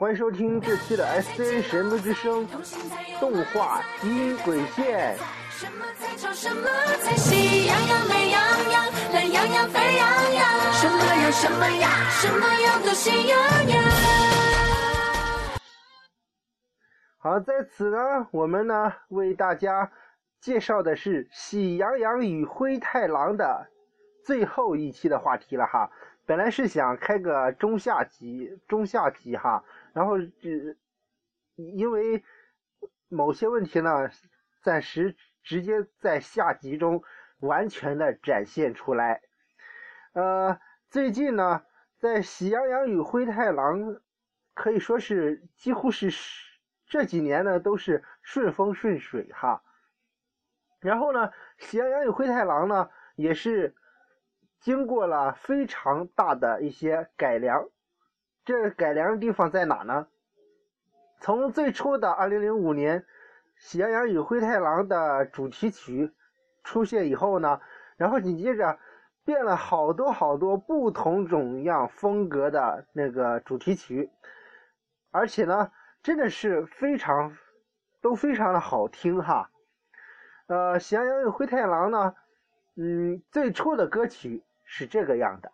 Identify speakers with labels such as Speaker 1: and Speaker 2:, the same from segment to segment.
Speaker 1: 欢迎收听这期的 S N 神秘之声动画《基因轨线》。什么才潮？什么才喜羊羊、美羊羊、懒羊羊、沸羊羊？什么羊？什么呀？什么羊都喜羊羊。好，在此呢，我们呢为大家介绍的是《喜羊羊与灰太狼》的最后一期的话题了哈。本来是想开个中下集，中下集哈，然后只因为某些问题呢，暂时直接在下集中完全的展现出来。呃，最近呢，在《喜羊羊与灰太狼》可以说是几乎是这几年呢都是顺风顺水哈。然后呢，《喜羊羊与灰太狼》呢也是。经过了非常大的一些改良，这改良的地方在哪呢？从最初的2005年《喜羊羊与灰太狼》的主题曲出现以后呢，然后紧接着变了好多好多不同种样风格的那个主题曲，而且呢，真的是非常都非常的好听哈。呃，《喜羊羊与灰太狼》呢，嗯，最初的歌曲。是这个样的。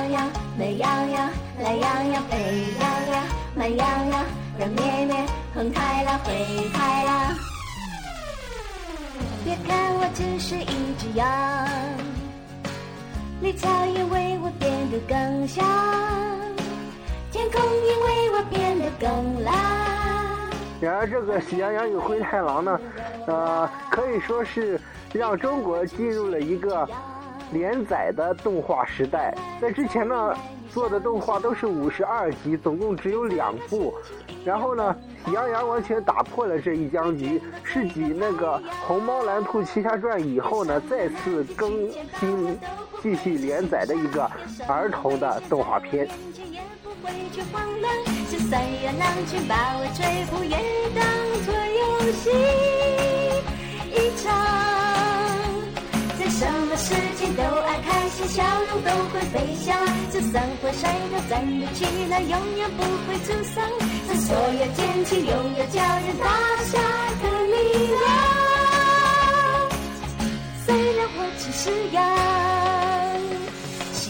Speaker 2: 羊羊、美羊羊、懒羊羊、沸羊羊、慢羊羊、软绵绵、红太狼、灰太狼。别看我只是一只羊，绿草也为我变得更香。天空因为我变得更蓝。
Speaker 1: 然而，这个《喜羊羊与灰太狼》呢，呃，可以说是让中国进入了一个连载的动画时代。在之前呢，做的动画都是五十二集，总共只有两部。然后呢，《喜羊羊》完全打破了这一僵局，是继那个《虹猫蓝兔七侠传》以后呢，再次更新、继续连载的一个儿童的动画片。畏惧慌乱，就算有狼群把我追捕，也当作游戏都会飞翔。就算会摔倒，站立起来，永远不会沮丧。在所有天气，拥有叫人大笑的力量。虽然我只是羊，喜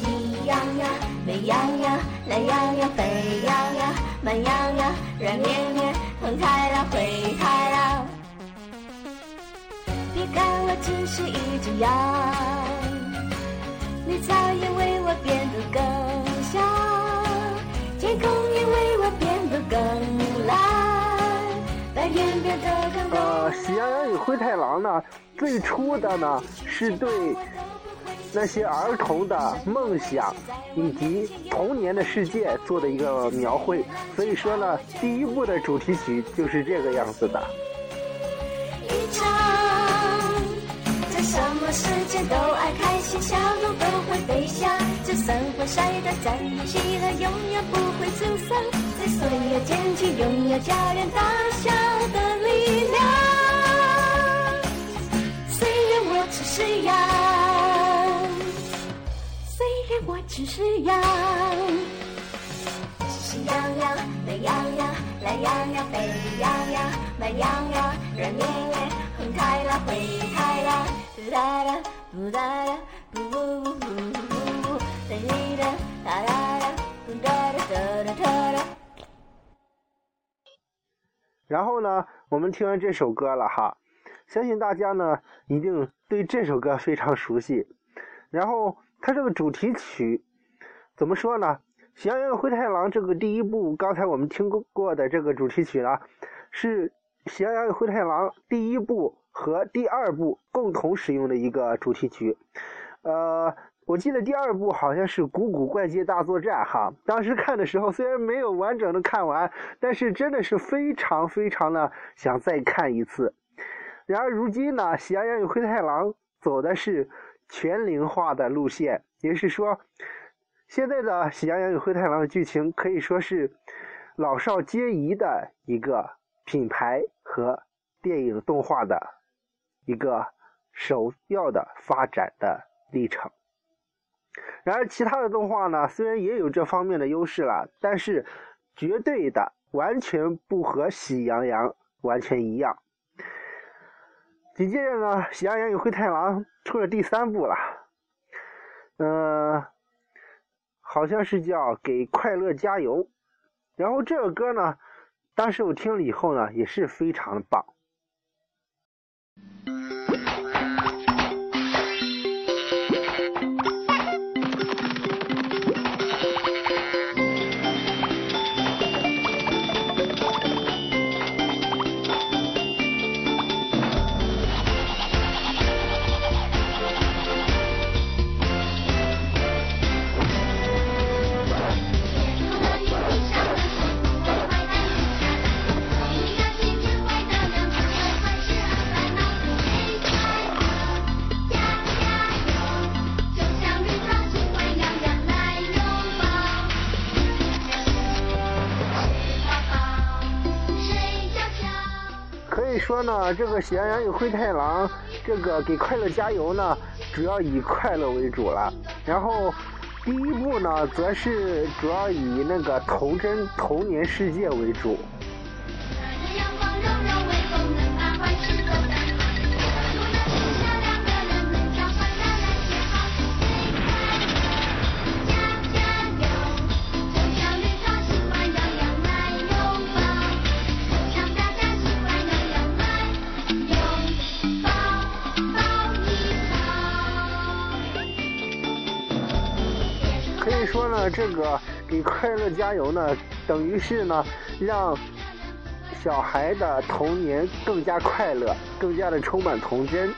Speaker 1: 羊羊，美羊羊。懒羊羊、沸羊羊、慢羊羊、软绵绵、红太狼、灰太狼。别看我只是一只羊，绿草也为我变得更香，天空也为我变得更蓝，白云变得更。呃，喜羊羊与灰太狼呢，最初的呢是对。那些儿童的梦想以及童年的世界做的一个描绘，所以说呢，第一部的主题曲就是这个样子的。
Speaker 2: 么时间都爱开心，笑容都会飞翔，就算会摔倒，站起来永远不会沮丧，在所有天气拥有叫人大笑的力量。虽然我只是羊。虽然我只是羊，喜羊羊、美羊羊、懒羊羊、沸羊羊、慢羊羊、软绵绵、红太狼、灰太狼。嘟哒哒，嘟哒哒，嘟嘟嘟嘟嘟，哒哒哒哒哒，哒。
Speaker 1: 然后呢，我们听完这首歌了哈，相信大家呢一定对这首歌非常熟悉。然后。它这个主题曲怎么说呢？《喜羊羊与灰太狼》这个第一部，刚才我们听过的这个主题曲呢，是《喜羊羊与灰太狼》第一部和第二部共同使用的一个主题曲。呃，我记得第二部好像是《古古怪界大作战》哈，当时看的时候虽然没有完整的看完，但是真的是非常非常的想再看一次。然而如今呢，《喜羊羊与灰太狼》走的是。全龄化的路线，也是说，现在的《喜羊羊与灰太狼》的剧情可以说是老少皆宜的一个品牌和电影动画的一个首要的发展的历程。然而，其他的动画呢，虽然也有这方面的优势了，但是绝对的完全不和《喜羊羊》完全一样。紧接着呢，《喜羊羊与灰太狼》出了第三部了，嗯、好像是叫《给快乐加油》。然后这个歌呢，当时我听了以后呢，也是非常的棒。那，这个《喜羊羊与灰太狼》这个给快乐加油呢，主要以快乐为主了。然后第一部呢，则是主要以那个童真童年世界为主。所以说呢，这个给快乐加油呢，等于是呢，让小孩的童年更加快乐，更加的充满童真。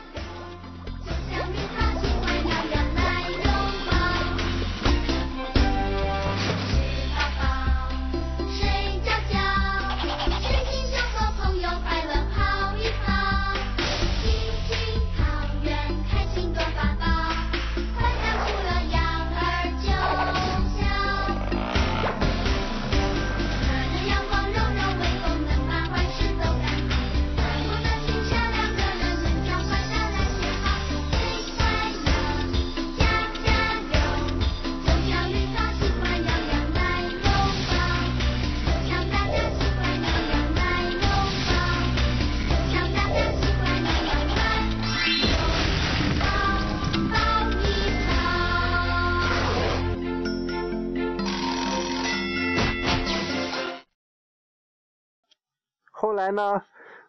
Speaker 1: 后来呢，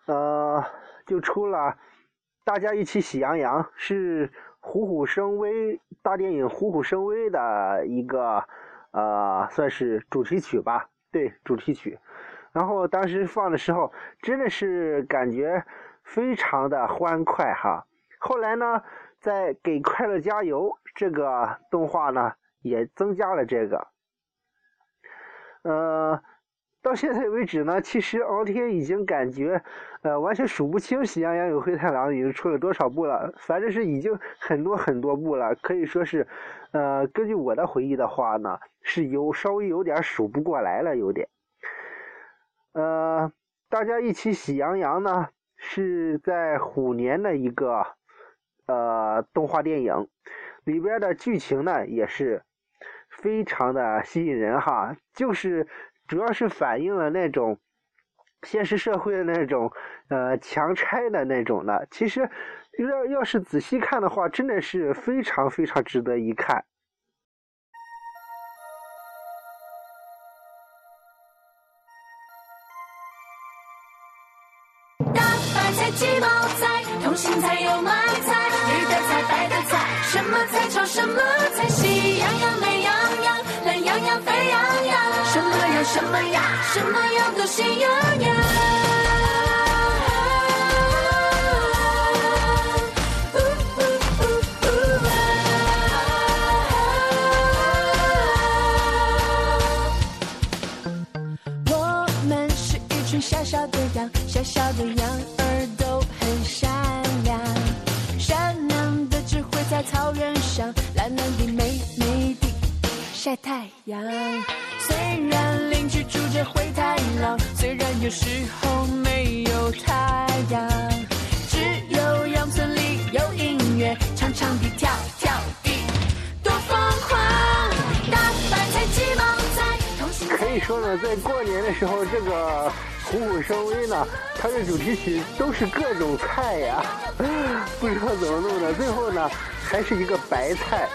Speaker 1: 呃，就出了大家一起喜羊羊，是虎虎生威大电影《虎虎生威》的一个呃，算是主题曲吧，对，主题曲。然后当时放的时候，真的是感觉非常的欢快哈。后来呢，在《给快乐加油》这个动画呢，也增加了这个，呃。到现在为止呢，其实敖天已经感觉，呃，完全数不清《喜羊羊与灰太狼》已经出了多少部了，反正是已经很多很多部了，可以说是，呃，根据我的回忆的话呢，是有稍微有点数不过来了，有点。呃，大家一起喜羊羊呢，是在虎年的一个呃动画电影，里边的剧情呢也是非常的吸引人哈，就是。主要是反映了那种现实社会的那种呃强拆的那种的，其实要要是仔细看的话，真的是非常非常值得一看。
Speaker 3: 大白菜、鸡毛菜，通心菜有买菜，绿的菜、白的菜，什么菜炒什么菜，喜羊羊、美什么羊什么，羊都喜羊羊。呜呜呜呜我们是一群小小的羊，小小的羊儿都很善良，善良的只会在草原上懒懒地美美地晒太阳。去住着灰太狼，虽然有时候没有太阳，只有羊村里有音乐，长长的跳跳的。多疯狂，大白菜急忙在。可
Speaker 1: 以说呢，在过年的时候，这个虎虎生威呢，它的主题曲都是各种菜呀，不知道怎么弄的，最后呢，还是一个白菜。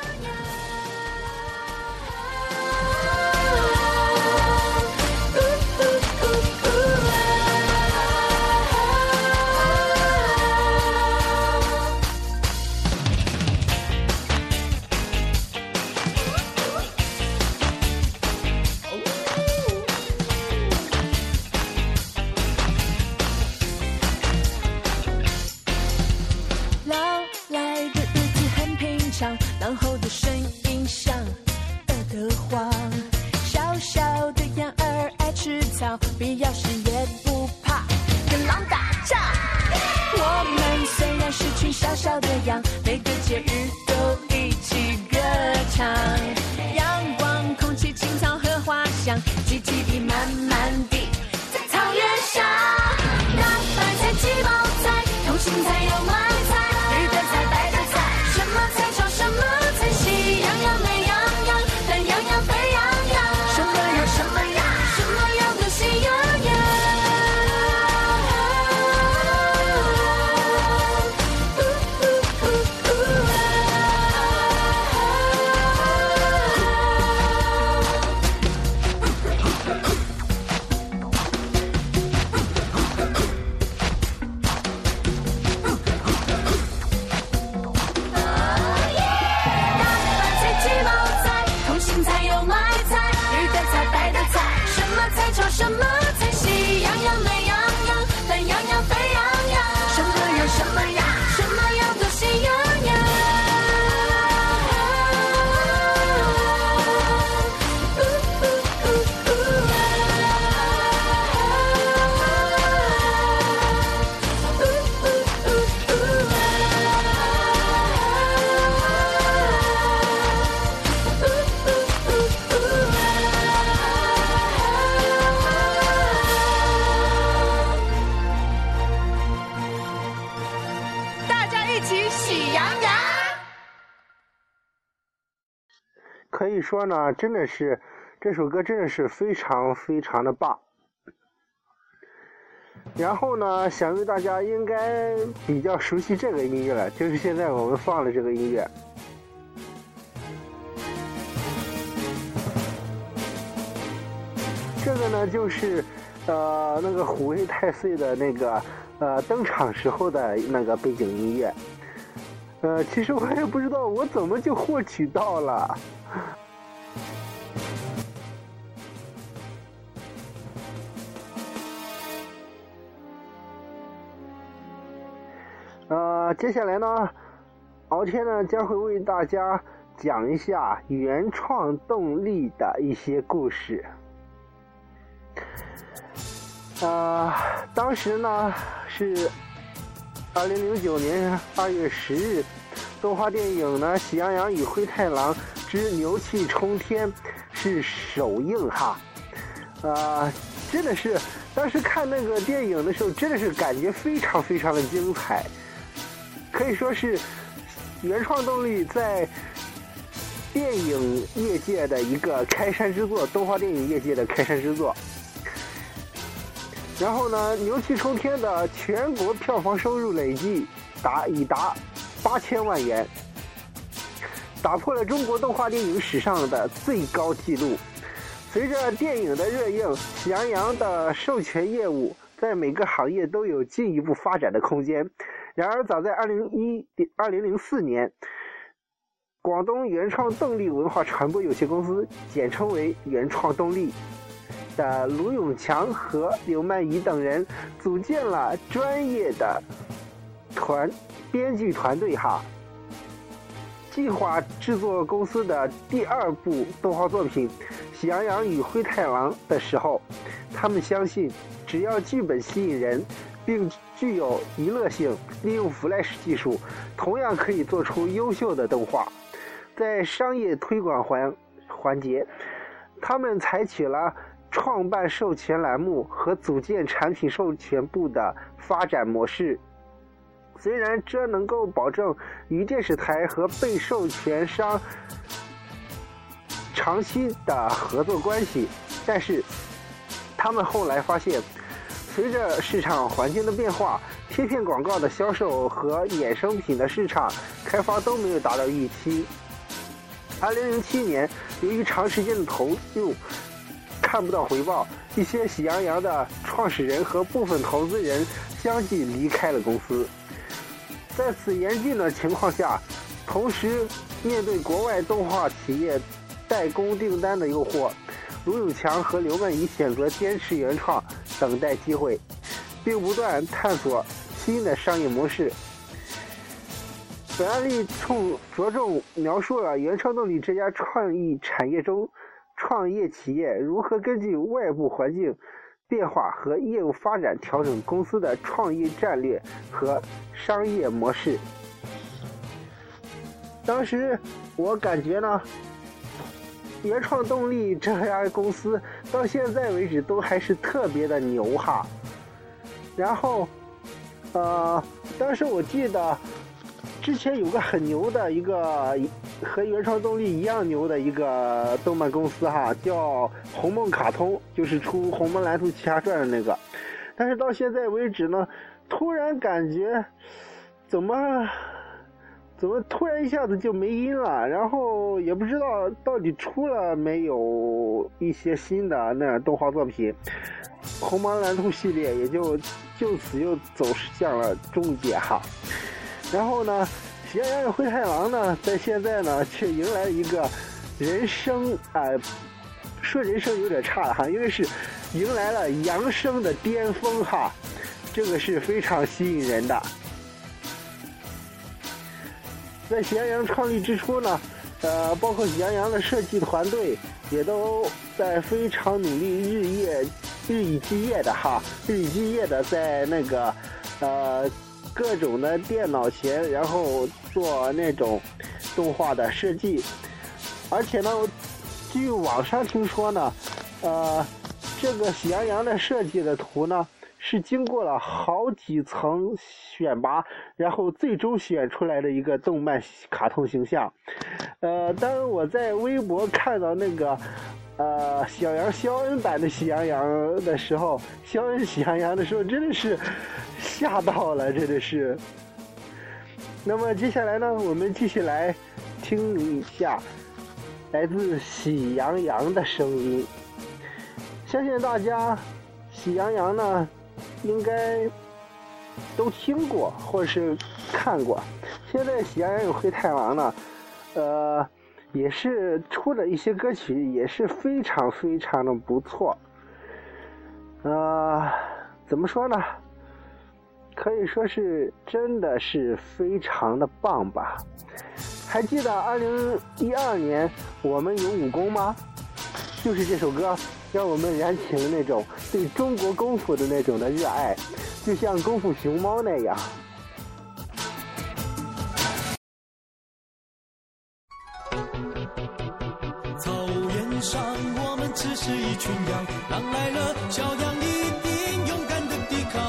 Speaker 1: 说呢，真的是这首歌真的是非常非常的棒。然后呢，想必大家应该比较熟悉这个音乐了，就是现在我们放的这个音乐。这个呢，就是呃那个虎威太岁的那个呃登场时候的那个背景音乐。呃，其实我也不知道我怎么就获取到了。接下来呢，敖天呢将会为大家讲一下原创动力的一些故事。呃，当时呢是二零零九年二月十日，动画电影呢《喜羊羊与灰太狼之牛气冲天》是首映哈。呃，真的是当时看那个电影的时候，真的是感觉非常非常的精彩，可以说是原创动力在电影业界的一个开山之作，动画电影业界的开山之作。然后呢，牛气冲天的全国票房收入累计达已达八千万元，打破了中国动画电影史上的最高纪录。随着电影的热映，喜羊羊的授权业务在每个行业都有进一步发展的空间。然而，早在二零一二零零四年，广东原创动力文化传播有限公司（简称为原创动力）的卢永强和刘曼怡等人组建了专业的团编剧团队哈。计划制作公司的第二部动画作品《喜羊羊与灰太狼》的时候，他们相信，只要剧本吸引人，并具有娱乐性，利用 Flash 技术，同样可以做出优秀的动画。在商业推广环环节，他们采取了创办授权栏目和组建产品授权部的发展模式。虽然这能够保证与电视台和被授权商长期的合作关系，但是他们后来发现，随着市场环境的变化，贴片广告的销售和衍生品的市场开发都没有达到预期。二零零七年，由于长时间的投入看不到回报，一些喜羊羊的创始人和部分投资人相继离开了公司。在此严峻的情况下，同时面对国外动画企业代工订单的诱惑，卢永强和刘曼怡选择坚持原创，等待机会，并不断探索新的商业模式。本案例重着重描述了原创动力这家创意产业中，创业企业如何根据外部环境变化和业务发展调整公司的创业战略和商业模式。当时我感觉呢，原创动力这家公司到现在为止都还是特别的牛哈。然后，呃，当时我记得。之前有个很牛的一个和原创动力一样牛的一个动漫公司哈，叫红梦卡通，就是出《红梦蓝兔奇侠传》的那个。但是到现在为止呢，突然感觉怎么怎么突然一下子就没音了，然后也不知道到底出了没有一些新的那动画作品，《红毛蓝兔》系列也就就此又走向了终结哈。然后呢，喜羊羊与灰太狼呢，在现在呢，却迎来了一个人生啊，说人生有点差哈，因为是迎来了扬声的巅峰哈，这个是非常吸引人的。在喜羊羊创立之初呢，呃，包括喜羊羊的设计团队也都在非常努力，日夜日以继夜的哈，日以继夜的在那个呃。各种的电脑前，然后做那种动画的设计，而且呢，据网上听说呢，呃，这个喜羊羊的设计的图呢，是经过了好几层选拔，然后最终选出来的一个动漫卡通形象。呃，当我在微博看到那个。呃，小羊肖恩版的喜羊羊的时候，肖恩喜羊羊的时候，真的是吓到了，真的是。那么接下来呢，我们继续来听一下来自喜羊羊的声音。相信大家喜羊羊呢，应该都听过或者是看过。现在喜羊羊与灰太狼呢，呃。也是出了一些歌曲，也是非常非常的不错。呃，怎么说呢？可以说是真的是非常的棒吧。还记得二零一二年我们有武功吗？就是这首歌，让我们燃起了那种对中国功夫的那种的热爱，就像功夫熊猫那样。
Speaker 4: 草原上，我们只是一群羊，狼来了，小羊一定勇敢的抵抗。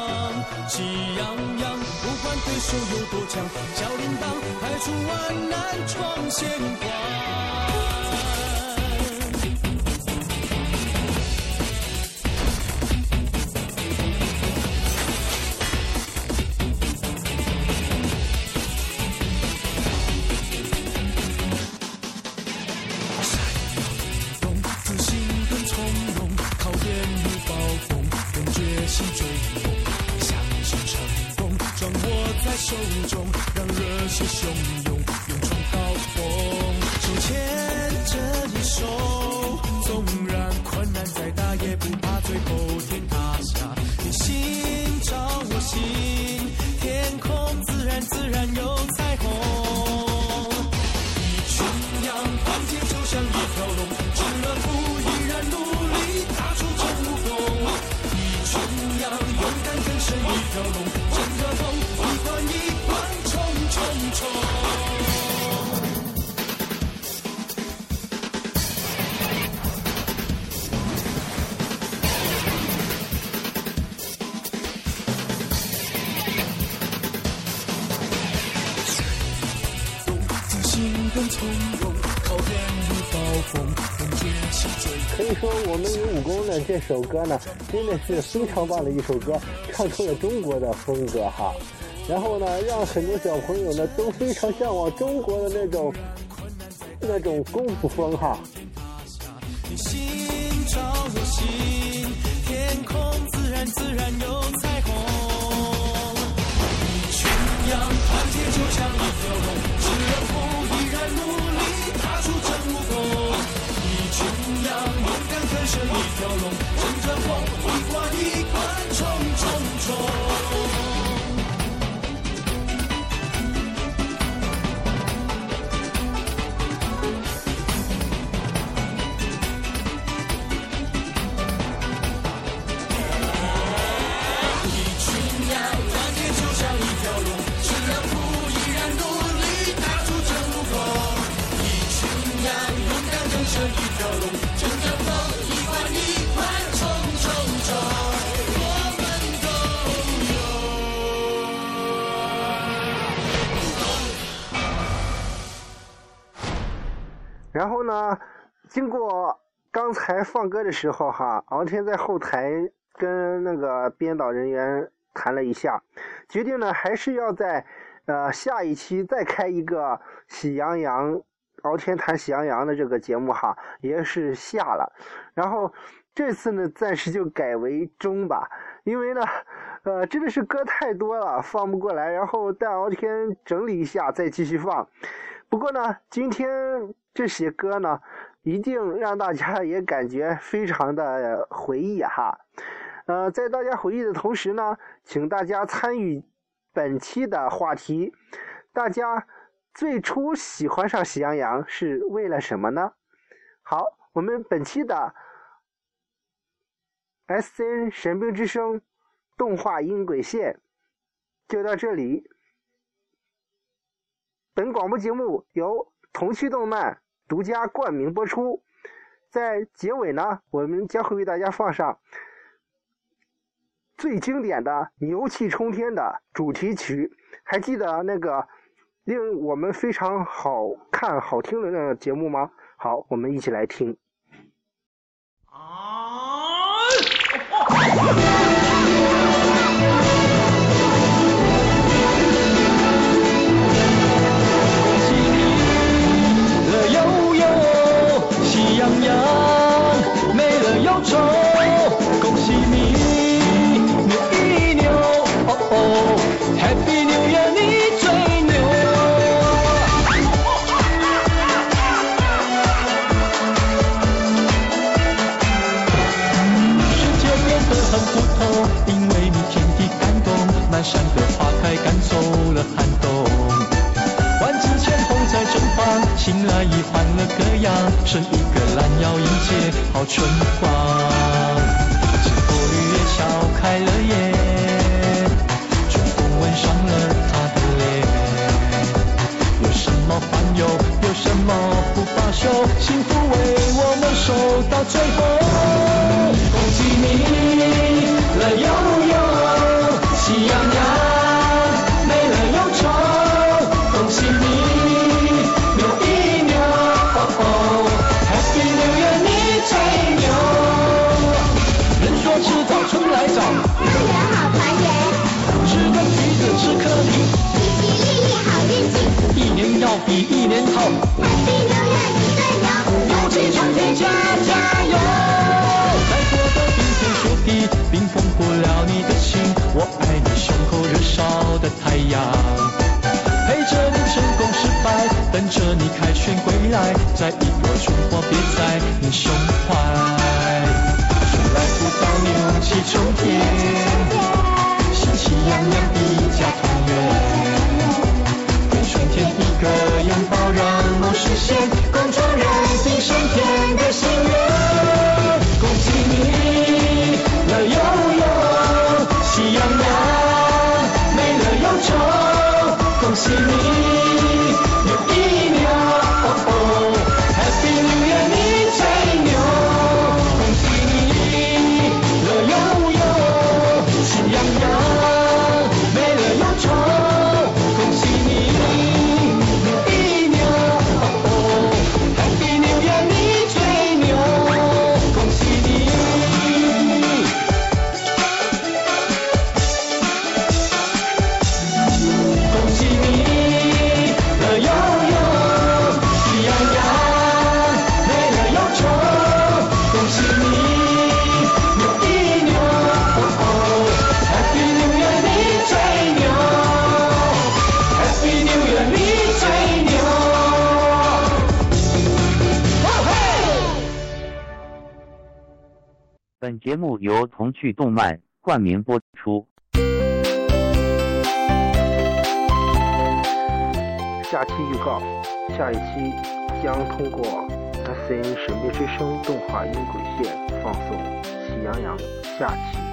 Speaker 4: 喜羊羊不管对手有多强，小铃铛拍出万难闯险关。敢更胜一条龙，真的风。从容，靠天御暴风，风绝
Speaker 1: 可以说，我们有武功的这首歌呢，真的是非常棒的一首歌，唱出了中国的风格哈。然后呢，让很多小朋友呢都非常向往中国的那种那种功夫风哈。
Speaker 4: 自然有彩虹。一群羊团结就像一条龙，
Speaker 1: 放歌的时候哈，敖天在后台跟那个编导人员谈了一下，决定呢还是要在呃下一期再开一个《喜羊羊》敖天谈《喜羊羊》的这个节目哈，也是下了。然后这次呢暂时就改为中吧，因为呢呃真的是歌太多了，放不过来。然后待敖天整理一下再继续放。不过呢，今天这些歌呢，一定让大家也感觉非常的回忆哈。呃，在大家回忆的同时呢，请大家参与本期的话题。大家最初喜欢上喜羊羊是为了什么呢？好，我们本期的 S N 神兵之声动画音轨线就到这里。本广播节目由童趣动漫独家冠名播出。在结尾呢，我们将会为大家放上最经典的牛气冲天的主题曲。还记得那个令我们非常好看、好听的那个节目吗？好，我们一起来听。
Speaker 5: 变得很普通，因为你天地感动，满山的花开赶走了寒冬。万紫千红在绽放，醒来已换了歌扬，生一个懒腰迎接好春光。枝头绿叶笑开了眼，春风吻上了他的脸。有什么烦忧，有什么不罢休，幸福为我们守到最后。一年好
Speaker 2: ，Happy New Year 你最牛，
Speaker 5: 牛气冲天加加油！天雪地，冰封不了你的心，我爱你胸口燃烧的太阳。陪着你成功失败，等着你凯旋归来，摘一朵春花别在你胸怀。春来福到牛气冲天，喜气洋洋一家团圆。恭喜
Speaker 6: 根据动漫冠名播出。
Speaker 1: 下期预告：下一期将通过 S N 神秘之声动画音轨线放送《喜羊羊》下期。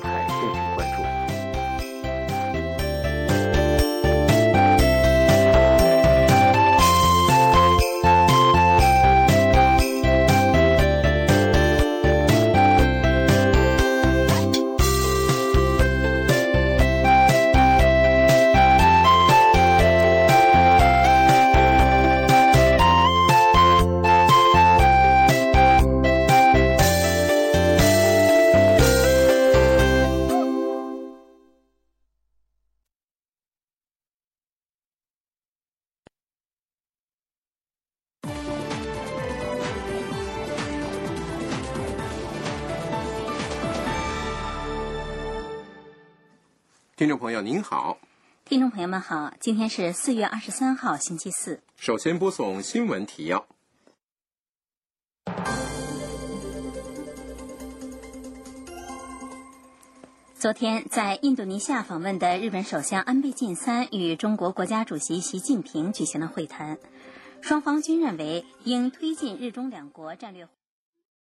Speaker 1: 更多精
Speaker 7: 听众朋友您好，
Speaker 8: 听众朋友们好，今天是四月二十三号，星期四。
Speaker 7: 首先播送新闻提要。
Speaker 8: 昨天在印度尼西亚访问的日本首相安倍晋三与中国国家主席习近平举行了会谈，双方均认为应推进日中两国战略。